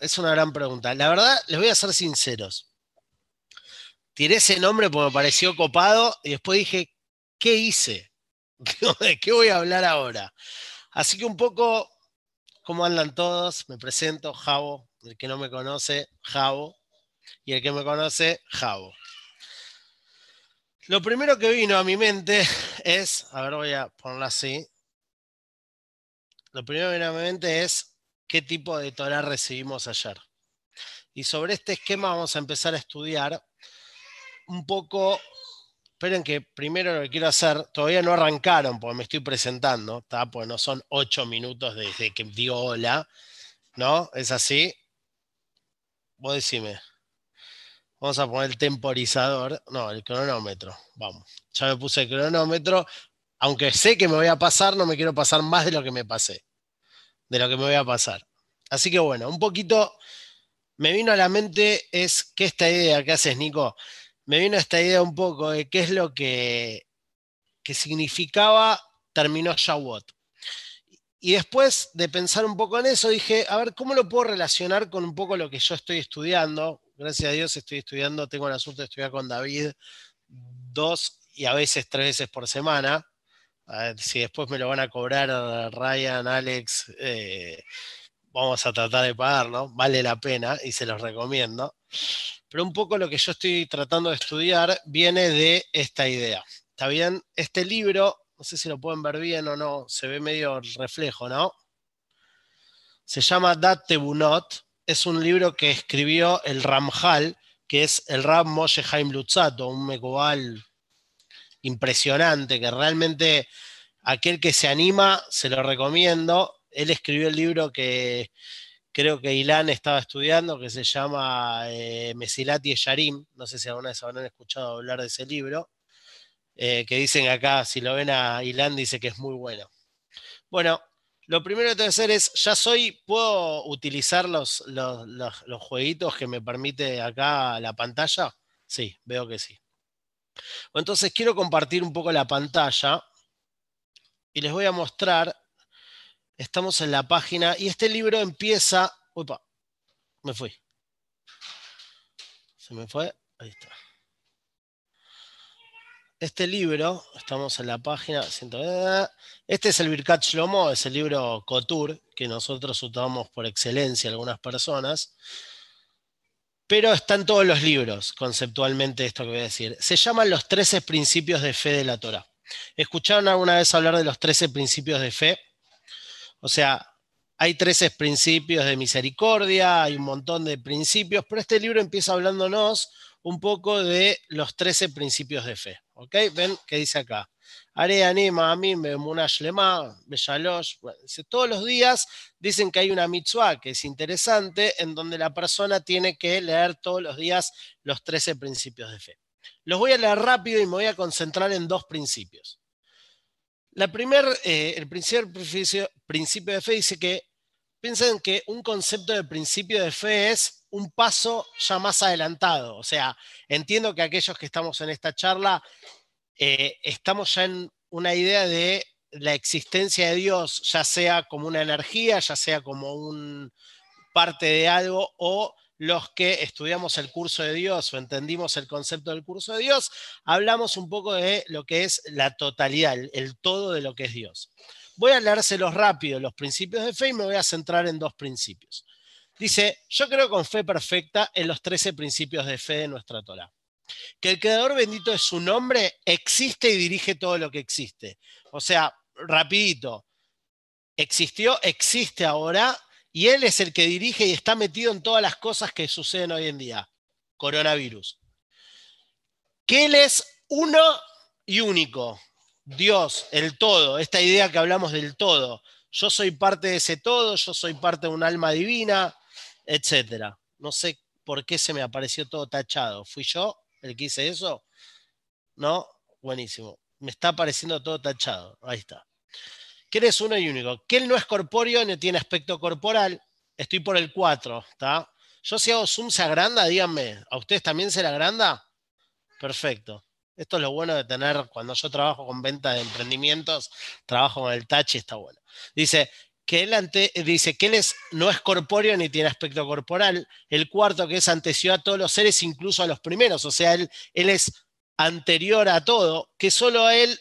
Es una gran pregunta. La verdad, les voy a ser sinceros. Tiré ese nombre porque me pareció copado y después dije, ¿qué hice? ¿De qué voy a hablar ahora? Así que un poco, ¿cómo andan todos? Me presento, Javo. El que no me conoce, Javo. Y el que me conoce, Javo. Lo primero que vino a mi mente es, a ver, voy a ponerlo así. Lo primero que vino a mi mente es qué tipo de Torah recibimos ayer. Y sobre este esquema vamos a empezar a estudiar un poco. Esperen que primero lo que quiero hacer, todavía no arrancaron porque me estoy presentando, ¿está? porque no son ocho minutos desde que digo hola, ¿no? ¿Es así? Vos decime. Vamos a poner el temporizador, no, el cronómetro, vamos. Ya me puse el cronómetro, aunque sé que me voy a pasar, no me quiero pasar más de lo que me pasé, de lo que me voy a pasar. Así que bueno, un poquito me vino a la mente es que esta idea que haces, Nico, me vino esta idea un poco de qué es lo que, que significaba terminó Shawot. Y después de pensar un poco en eso, dije, a ver, ¿cómo lo puedo relacionar con un poco lo que yo estoy estudiando? Gracias a Dios estoy estudiando, tengo la suerte de estudiar con David dos y a veces tres veces por semana. A ver, si después me lo van a cobrar Ryan, Alex, eh, vamos a tratar de pagarlo, vale la pena y se los recomiendo. Pero un poco lo que yo estoy tratando de estudiar viene de esta idea. ¿Está bien? Este libro no sé si lo pueden ver bien o no, se ve medio reflejo, ¿no? Se llama Dat Tebunot, es un libro que escribió el Ramjal, que es el Ram Moshe Haim Lutzato, un mecobal impresionante, que realmente aquel que se anima, se lo recomiendo. Él escribió el libro que creo que Ilan estaba estudiando, que se llama eh, Mesilati Yarim. No sé si alguna vez habrán escuchado hablar de ese libro. Eh, que dicen acá, si lo ven a Ilan, dice que es muy bueno. Bueno, lo primero que tengo que hacer es, ya soy, ¿puedo utilizar los, los, los, jueguitos que me permite acá la pantalla? Sí, veo que sí. Entonces quiero compartir un poco la pantalla y les voy a mostrar, estamos en la página y este libro empieza, upa, me fui. Se me fue, ahí está. Este libro, estamos en la página, este es el Birkat Shlomo, es el libro Kotur, que nosotros usamos por excelencia algunas personas, pero están todos los libros, conceptualmente esto que voy a decir. Se llaman los 13 principios de fe de la Torah. ¿Escucharon alguna vez hablar de los 13 principios de fe? O sea, hay 13 principios de misericordia, hay un montón de principios, pero este libro empieza hablándonos un poco de los 13 principios de fe. ¿Ok? ¿Ven qué dice acá? Anima, a mí, Lema, Beshalosh. todos los días dicen que hay una mitzvah que es interesante, en donde la persona tiene que leer todos los días los 13 principios de fe. Los voy a leer rápido y me voy a concentrar en dos principios. La primer, eh, el primer principio, principio de fe dice que piensen que un concepto de principio de fe es un paso ya más adelantado. O sea, entiendo que aquellos que estamos en esta charla eh, estamos ya en una idea de la existencia de Dios, ya sea como una energía, ya sea como un parte de algo, o los que estudiamos el curso de Dios o entendimos el concepto del curso de Dios, hablamos un poco de lo que es la totalidad, el, todo de lo que es Dios. Voy a leérselos rápido, los principios de fe, y me voy a centrar en dos principios. Dice, yo creo con fe perfecta en los 13 principios de fe de nuestra Torah. Que el Creador bendito es su nombre, existe y dirige todo lo que existe. O sea, rapidito, existió, existe ahora, y Él es el que dirige y está metido en todas las cosas que suceden hoy en día. Coronavirus. Que Él es uno y único. Dios, el todo, esta idea que hablamos del todo. Yo soy parte de ese todo, yo soy parte de un alma divina, etcétera. No sé por qué se me apareció todo tachado. ¿Fui yo el que hice eso? ¿No? Buenísimo. Me está apareciendo todo tachado. Ahí está. Que eres uno y único. Que él no es corpóreo, no tiene aspecto corporal. Estoy por el 4, ¿está? Yo si hago zoom se agranda, díganme, ¿a ustedes también se le agranda? Perfecto. Esto es lo bueno de tener, cuando yo trabajo con venta de emprendimientos, trabajo con el touch y está bueno. Dice, que él ante, dice que él es, no es corpóreo ni tiene aspecto corporal. El cuarto, que es anteció a todos los seres, incluso a los primeros. O sea, él, él es anterior a todo, que solo a él,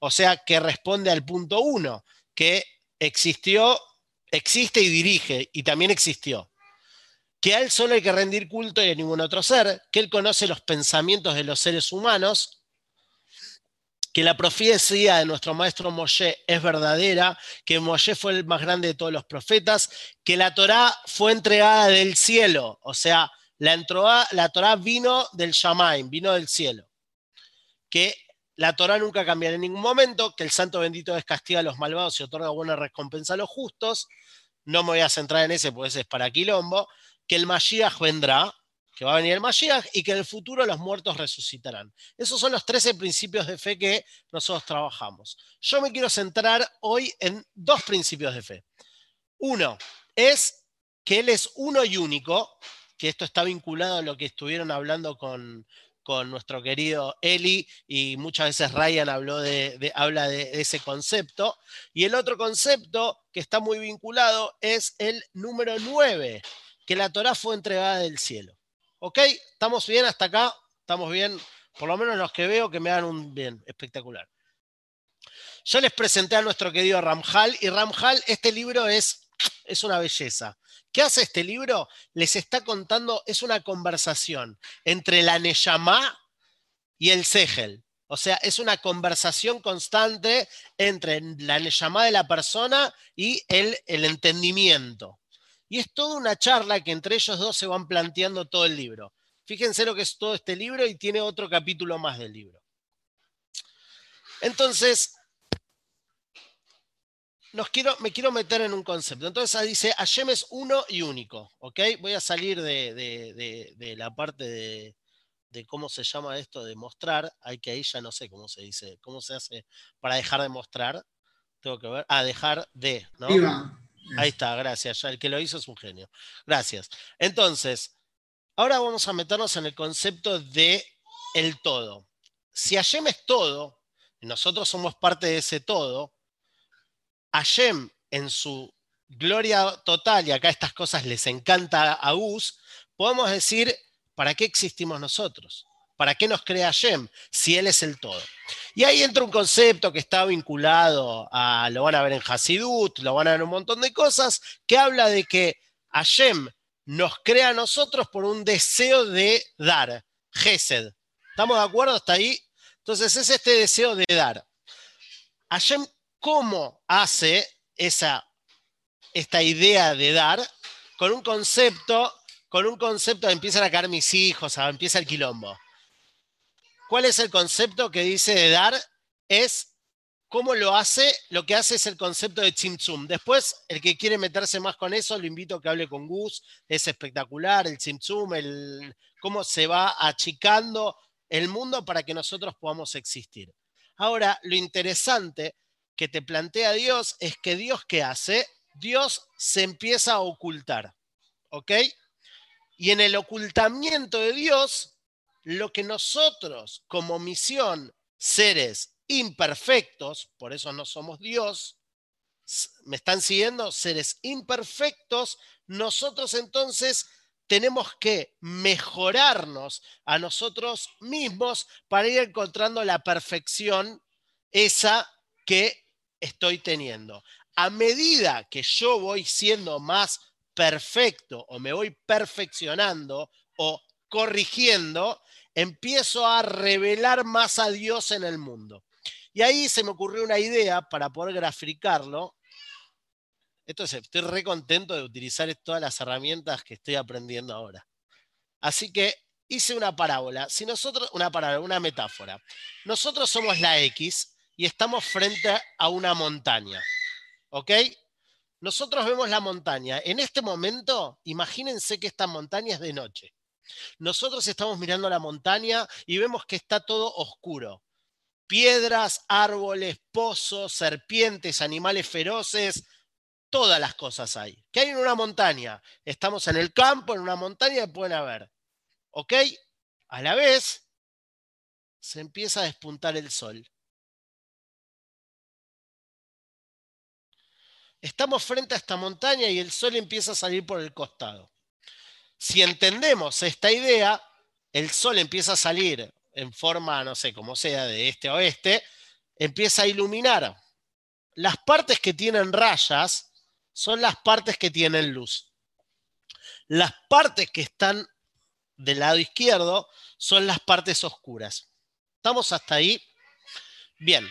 o sea, que responde al punto uno, que existió, existe y dirige, y también existió. Que a él solo hay que rendir culto y a ningún otro ser, que él conoce los pensamientos de los seres humanos, que la profecía de nuestro maestro Moshe es verdadera, que Moshe fue el más grande de todos los profetas, que la Torá fue entregada del cielo, o sea, la, la Torá vino del Shamaim, vino del cielo, que la Torá nunca cambiará en ningún momento, que el santo bendito descastiga a los malvados y otorga buena recompensa a los justos, no me voy a centrar en ese, porque ese es para Quilombo, que el Mashiach vendrá, que va a venir el Mashiach y que en el futuro los muertos resucitarán. Esos son los 13 principios de fe que nosotros trabajamos. Yo me quiero centrar hoy en dos principios de fe. Uno es que Él es uno y único, que esto está vinculado a lo que estuvieron hablando con, con nuestro querido Eli y muchas veces Ryan habló de, habla de ese concepto. Y el otro concepto que está muy vinculado es el número 9, que la Torah fue entregada del cielo. ¿Ok? ¿Estamos bien hasta acá? ¿Estamos bien? Por lo menos los que veo que me dan un bien espectacular. Yo les presenté a nuestro querido Ramjal y Ramjal, este libro es, es una belleza. ¿Qué hace este libro? Les está contando, es una conversación entre la Neyamá y el Segel. O sea, es una conversación constante entre la Neyamá de la persona y el, el entendimiento. Y es toda una charla que entre ellos dos se van planteando todo el libro. Fíjense lo que es todo este libro y tiene otro capítulo más del libro. Entonces, nos quiero, me quiero meter en un concepto. Entonces dice, Hashem es uno y único. ¿ok? Voy a salir de, la parte de, cómo se llama esto de mostrar. Hay que ahí ya no sé cómo se dice, cómo se hace para dejar de mostrar. Tengo que ver. Ah, dejar de, ¿no? Ahí está, gracias. El que lo hizo es un genio. Gracias. Entonces, ahora vamos a meternos en el concepto de el todo. Si Hashem es todo, nosotros somos parte de ese todo, Hashem en su gloria total, y acá estas cosas les encanta a Us, podemos decir, ¿para qué existimos nosotros? ¿Para qué nos crea Hashem si Él es el todo? Y ahí entra un concepto que está vinculado a, lo van a ver en Hasidut, lo van a ver en un montón de cosas, que habla de que Hashem nos crea a nosotros por un deseo de dar, Gesed. ¿Estamos de acuerdo hasta ahí? Entonces es este deseo de dar. Hashem, ¿cómo hace esa, esta idea de dar? Con un concepto, con un concepto de empiezan a caer mis hijos, empieza el quilombo. ¿Cuál es el concepto que dice de dar? Es cómo lo hace. Lo que hace es el concepto de Tzimtzum. Después, el que quiere meterse más con eso, lo invito a que hable con Gus. Es espectacular el Tzimtzum, el, cómo se va achicando el mundo para que nosotros podamos existir. Ahora, lo interesante que te plantea Dios es que Dios, ¿qué hace? Dios se empieza a ocultar. ¿Ok? Y en el ocultamiento de Dios, lo que nosotros como misión, seres imperfectos, por eso no somos Dios, ¿me están siguiendo? Seres imperfectos, nosotros entonces tenemos que mejorarnos a nosotros mismos para ir encontrando la perfección esa que estoy teniendo. A medida que yo voy siendo más perfecto o me voy perfeccionando o corrigiendo, empiezo a revelar más a Dios en el mundo. Y ahí se me ocurrió una idea para poder graficarlo. Estoy re contento de utilizar todas las herramientas que estoy aprendiendo ahora. Así que hice una parábola. Si nosotros, una parábola, una metáfora. Nosotros somos la X y estamos frente a una montaña. ¿Ok? Nosotros vemos la montaña. En este momento, imagínense que esta montaña es de noche. Nosotros estamos mirando la montaña y vemos que está todo oscuro. Piedras, árboles, pozos, serpientes, animales feroces, todas las cosas hay. ¿Qué hay en una montaña? Estamos en el campo, en una montaña, pueden haber. ¿Ok? A la vez, se empieza a despuntar el sol. estamos frente a esta montaña y el sol empieza a salir por el costado. Si entendemos esta idea, el sol empieza a salir en forma, no sé, como sea, de este a oeste, empieza a iluminar. Las partes que tienen rayas son las partes que tienen luz. Las partes que están del lado izquierdo son las partes oscuras. ¿Estamos hasta ahí? Bien,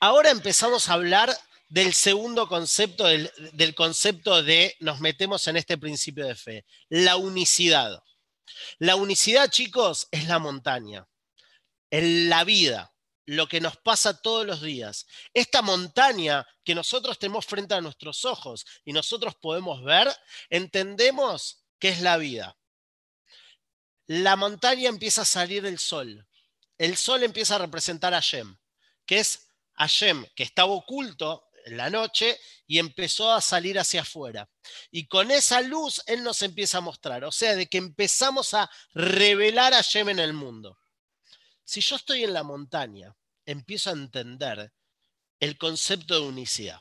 ahora empezamos a hablar del segundo concepto, del, concepto de nos metemos en este principio de fe, la unicidad. La unicidad, chicos, es la montaña, en la vida, lo que nos pasa todos los días. Esta montaña que nosotros tenemos frente a nuestros ojos y nosotros podemos ver, entendemos que es la vida. La montaña empieza a salir el sol. El sol empieza a representar a Shem, que es Hashem, que estaba oculto la noche y empezó a salir hacia afuera. Y con esa luz Él nos empieza a mostrar, o sea, de que empezamos a revelar a Hashem en el mundo. Si yo estoy en la montaña, empiezo a entender el concepto de unicidad.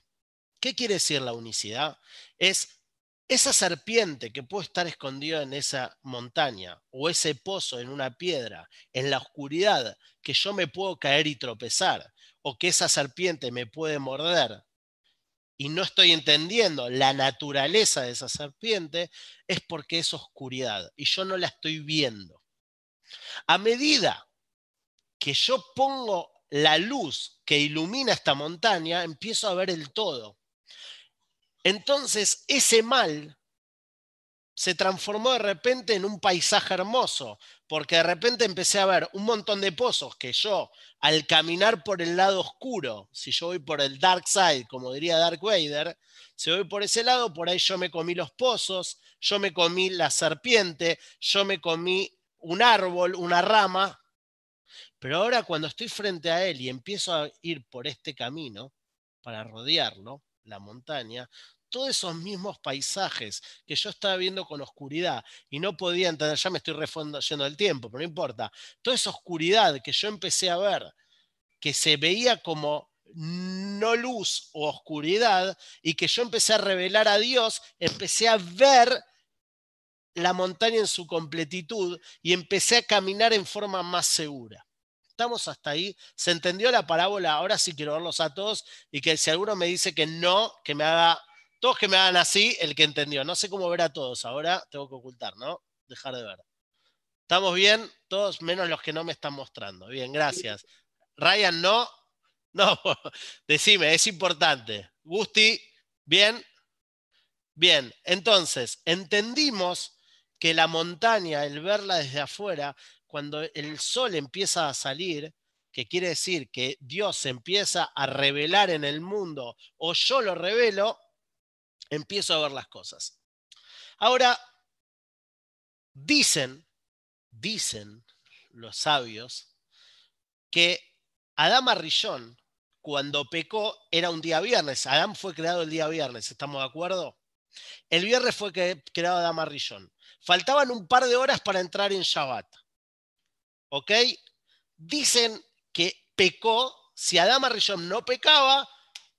¿Qué quiere decir la unicidad? Es esa serpiente que puede estar escondida en esa montaña o ese pozo en una piedra, en la oscuridad, que yo me puedo caer y tropezar, o que esa serpiente me puede morder y no estoy entendiendo la naturaleza de esa serpiente, es porque es oscuridad y yo no la estoy viendo. A medida que yo pongo la luz que ilumina esta montaña, empiezo a ver el todo. Entonces, ese mal se transformó de repente en un paisaje hermoso, porque de repente empecé a ver un montón de pozos que yo, al caminar por el lado oscuro, si yo voy por el dark side, como diría Dark Vader, si voy por ese lado, por ahí yo me comí los pozos, yo me comí la serpiente, yo me comí un árbol, una rama, pero ahora cuando estoy frente a él y empiezo a ir por este camino para rodearlo, la montaña, todos esos mismos paisajes que yo estaba viendo con oscuridad y no podía entender, ya me estoy yendo del tiempo, pero no importa, toda esa oscuridad que yo empecé a ver, que se veía como no luz o oscuridad, y que yo empecé a revelar a Dios, empecé a ver la montaña en su completitud y empecé a caminar en forma más segura. Estamos hasta ahí. ¿Se entendió la parábola? Ahora sí quiero verlos a todos y que si alguno me dice que no, que me haga todos que me hagan así, el que entendió. No sé cómo ver a todos. Ahora tengo que ocultar, ¿no? Dejar de ver. ¿Estamos bien? Todos menos los que no me están mostrando. Bien, gracias. Ryan, no. No, decime, es importante. Gusti, bien. Bien, entonces, entendimos que la montaña, el verla desde afuera, cuando el sol empieza a salir, que quiere decir que Dios empieza a revelar en el mundo o yo lo revelo, empiezo a ver las cosas. Ahora, dicen, dicen los sabios, que Adán Arrillón, cuando pecó, era un día viernes. Adán fue creado el día viernes, ¿estamos de acuerdo? El viernes fue creado Adán Arrillón. Faltaban un par de horas para entrar en Shabbat. ¿Ok? Dicen que pecó, si Adán Arrillón no pecaba,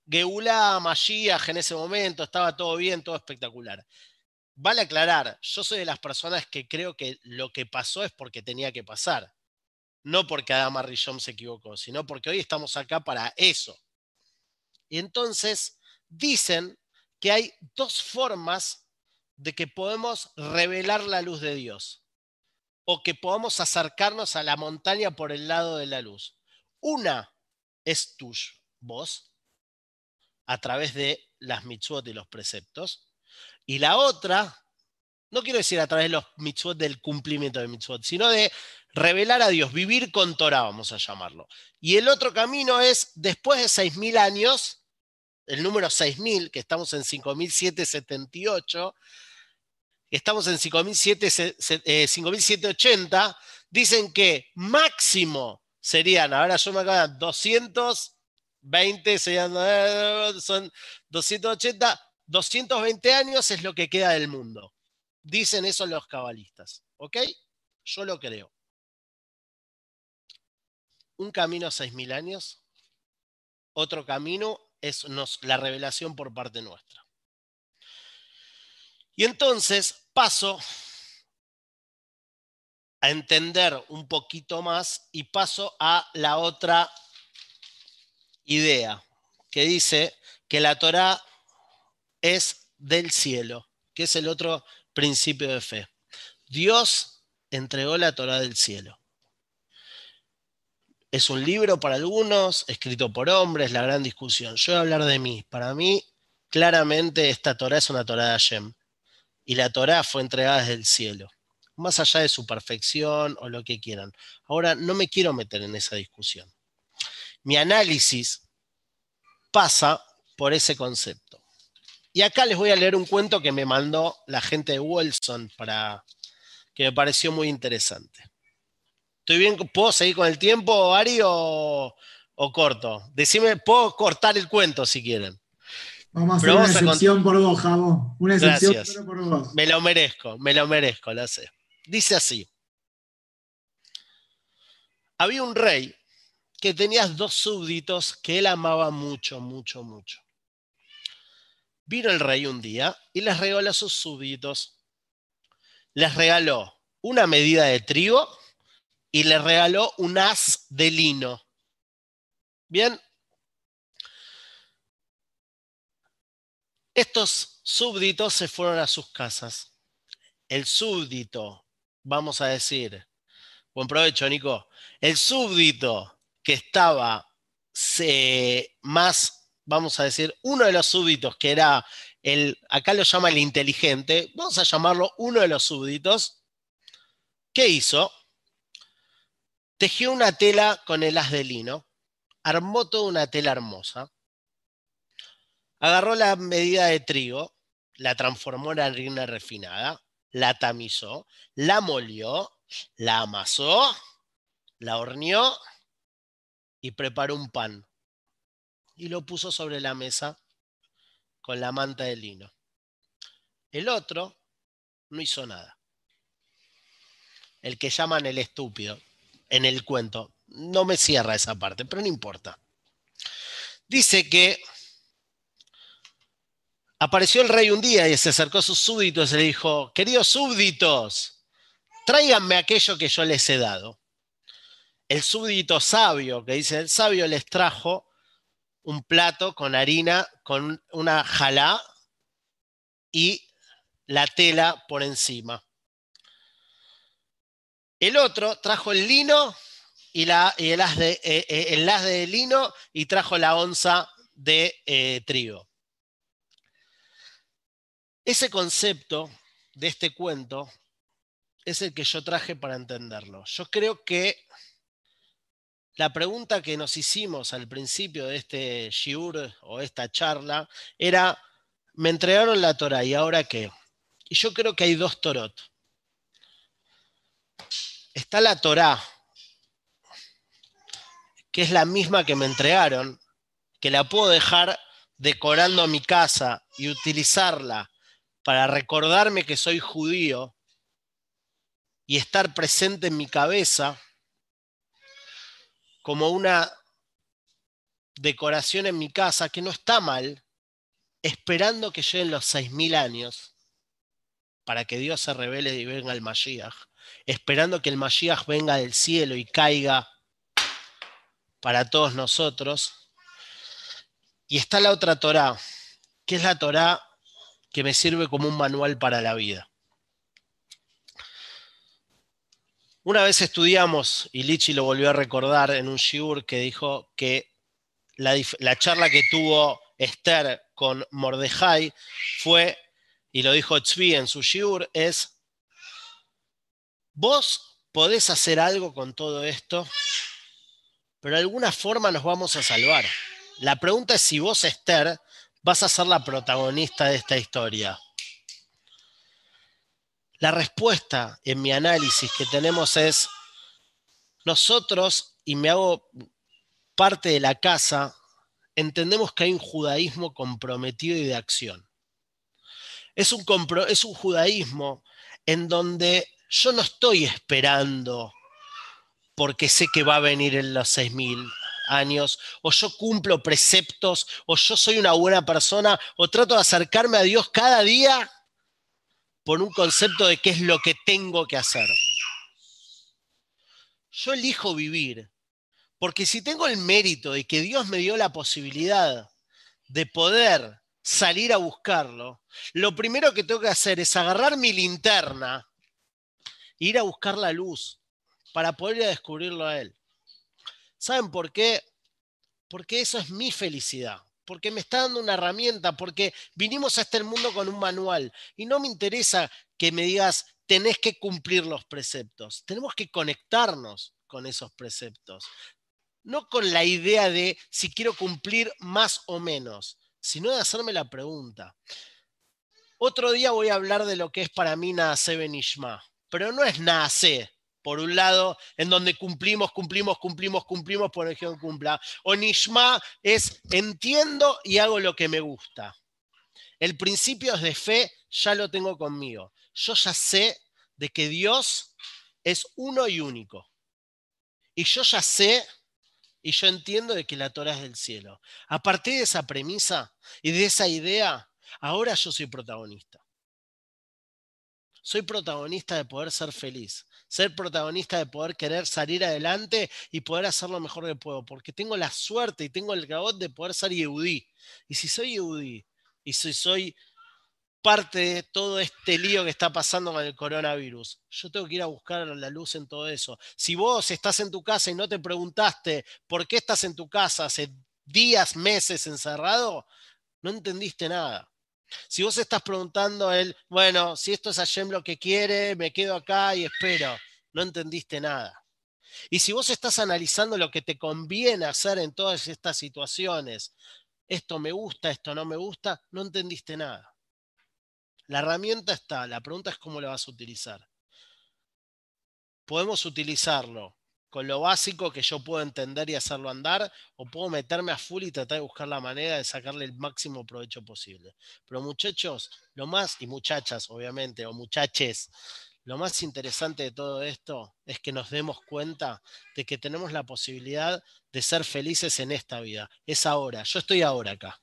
Geula, Mashiach en ese momento, estaba todo bien, todo espectacular. Vale aclarar, yo soy de las personas que creo que lo que pasó es porque tenía que pasar. No porque Adama Rishon se equivocó, sino porque hoy estamos acá para eso. Y entonces dicen que hay dos formas de que podemos revelar la luz de Dios o que podamos acercarnos a la montaña por el lado de la luz. Una es tu voz, a través de las mitzvot y los preceptos. Y la otra, no quiero decir a través de los mitzvot del cumplimiento de mitzvot, sino de revelar a Dios, vivir con Torah, vamos a llamarlo. Y el otro camino es, después de 6.000 años, el número 6.000, que estamos en 5.778, estamos en 5.780, eh, dicen que máximo serían, ahora yo me acabo 200 20 son 280, 220 años es lo que queda del mundo. Dicen eso los cabalistas. ¿Ok? Yo lo creo. Un camino a 6.000 años, otro camino es la revelación por parte nuestra. Y entonces paso a entender un poquito más y paso a la otra idea que dice que la Torá es del cielo, que es el otro principio de fe. Dios entregó la Torá del cielo. Es un libro para algunos, escrito por hombres, la gran discusión. Yo voy a hablar de mí. Para mí, claramente, esta Torá es una Torá de Hashem. Y la Torá fue entregada desde el cielo más allá de su perfección o lo que quieran. Ahora, no me quiero meter en esa discusión. Mi análisis pasa por ese concepto. Y acá les voy a leer un cuento que me mandó la gente de Wilson para que me pareció muy interesante. ¿Estoy bien? ¿Puedo seguir con el tiempo, Ari, o, corto? Decime, puedo cortar el cuento si quieren. Vamos a hacer una excepción por vos, Javo. Una excepción por vos. Me lo merezco, me lo merezco, lo sé. Dice así. Había un rey que tenía dos súbditos que él amaba mucho, mucho, mucho. Vino el rey un día y les regaló a sus súbditos. Les regaló una medida de trigo y les regaló un haz de lino. Bien. Estos súbditos se fueron a sus casas. El súbdito vamos a decir, buen provecho, Nico, el súbdito que estaba más, vamos a decir, uno de los súbditos que era el, acá lo llama el inteligente, vamos a llamarlo uno de los súbditos, ¿qué hizo? Tejió una tela con el haz de lino, armó toda una tela hermosa, agarró la medida de trigo, la transformó en harina refinada, la tamizó, la molió, la amasó, la horneó y preparó un pan. Y lo puso sobre la mesa con la manta de lino. El otro no hizo nada. El que llaman el estúpido en el cuento. No me cierra esa parte, pero no importa. Dice que Apareció el rey un día y se acercó a sus súbditos y le dijo, queridos súbditos, tráiganme aquello que yo les he dado. El súbdito sabio, que dice el sabio, les trajo un plato con harina, con una jalá y la tela por encima. El otro trajo el lino y, la, el, haz de, eh, eh, el de lino y trajo la onza de eh, trigo. Ese concepto de este cuento es el que yo traje para entenderlo. Yo creo que la pregunta que nos hicimos al principio de este shiur o esta charla era, me entregaron la Torah y ahora qué? Y yo creo que hay dos Torot. Está la Torah, que es la misma que me entregaron, que la puedo dejar decorando mi casa y utilizarla para recordarme que soy judío y estar presente en mi cabeza como una decoración en mi casa que no está mal, esperando que lleguen los seis mil años para que Dios se revele y venga el Mashiach, esperando que el Mashiach venga del cielo y caiga para todos nosotros. Y está la otra Torá, que es la Torá que me sirve como un manual para la vida. Una vez estudiamos, y Lichi lo volvió a recordar en un shiur que dijo que la, charla que tuvo Esther con Mordejai fue, y lo dijo Tzvi en su shiur, es, vos podés hacer algo con todo esto, pero de alguna forma nos vamos a salvar. La pregunta es si vos, Esther, vas a ser la protagonista de esta historia? La respuesta en mi análisis que tenemos es, nosotros, y me hago parte de la casa, entendemos que hay un judaísmo comprometido y de acción. Es un, es un judaísmo en donde yo no estoy esperando porque sé que va a venir en los 6000 años, o yo cumplo preceptos, o yo soy una buena persona, o trato de acercarme a Dios cada día por un concepto de qué es lo que tengo que hacer. Yo elijo vivir, porque si tengo el mérito de que Dios me dio la posibilidad de poder salir a buscarlo, lo primero que tengo que hacer es agarrar mi linterna e ir a buscar la luz para poder ir a descubrirlo a Él. ¿Saben por qué? Porque eso es mi felicidad, porque me está dando una herramienta, porque vinimos a este mundo con un manual. Y no me interesa que me digas, tenés que cumplir los preceptos, tenemos que conectarnos con esos preceptos, no con la idea de si quiero cumplir más o menos, sino de hacerme la pregunta. Otro día voy a hablar de lo que es para mí Naase pero no es Naase, por un lado, en donde cumplimos, cumplimos, cumplimos, cumplimos, por ejemplo, cumpla. O Nishma es entiendo y hago lo que me gusta. El principio de fe ya lo tengo conmigo. Yo ya sé de que Dios es uno y único. Y yo ya sé y yo entiendo de que la Torah es del cielo. A partir de esa premisa y de esa idea, ahora yo soy protagonista. Soy protagonista de poder ser feliz, ser protagonista de poder querer salir adelante y poder hacer lo mejor que puedo, porque tengo la suerte y tengo el gabot de poder ser yehudí. Y si soy yehudí y si soy parte de todo este lío que está pasando con el coronavirus. Yo tengo que ir a buscar la luz en todo eso. Si vos estás en tu casa y no te preguntaste por qué estás en tu casa hace días, meses encerrado, no entendiste nada. Si vos estás preguntando él, bueno, si esto es Hashem lo que quiere, me quedo acá y espero, no entendiste nada. Y si vos estás analizando lo que te conviene hacer en todas estas situaciones, esto me gusta, esto no me gusta, no entendiste nada. La herramienta está, la pregunta es cómo la vas a utilizar. Podemos utilizarlo con lo básico que yo puedo entender y hacerlo andar, o puedo meterme a full y tratar de buscar la manera de sacarle el máximo provecho posible. Pero muchachos, lo más, y muchachas obviamente, o muchaches, lo más interesante de todo esto es que nos demos cuenta de que tenemos la posibilidad de ser felices en esta vida. Es ahora, yo estoy ahora acá.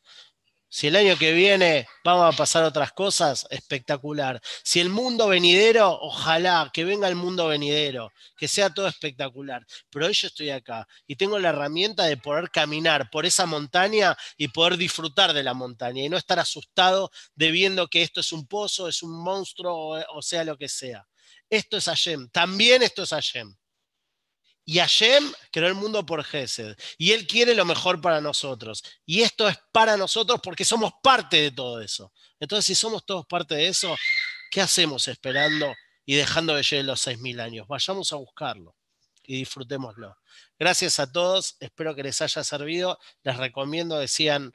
Si el año que viene vamos a pasar otras cosas, espectacular. Si el mundo venidero, ojalá que venga el mundo venidero, que sea todo espectacular. Pero hoy yo estoy acá y tengo la herramienta de poder caminar por esa montaña y poder disfrutar de la montaña y no estar asustado de viendo que esto es un pozo, es un monstruo o, sea lo que sea. Esto es Hashem. También esto es Hashem. Y Hashem creó el mundo por Gesed. Y Él quiere lo mejor para nosotros. Y esto es para nosotros porque somos parte de todo eso. Entonces, si somos todos parte de eso, ¿qué hacemos esperando y dejando de llegar los 6.000 años? Vayamos a buscarlo y disfrutémoslo. Gracias a todos. Espero que les haya servido. Les recomiendo que sigan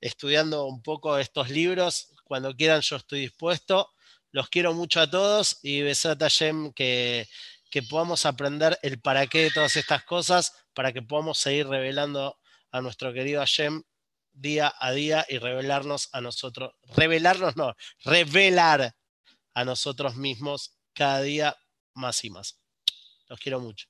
estudiando un poco estos libros. Cuando quieran, yo estoy dispuesto. Los quiero mucho a todos y besat Hashem que que podamos aprender el para qué de todas estas cosas, para que podamos seguir revelando a nuestro querido Hashem día a día y revelarnos a nosotros, revelarnos no, revelar a nosotros mismos cada día más y más. Los quiero mucho.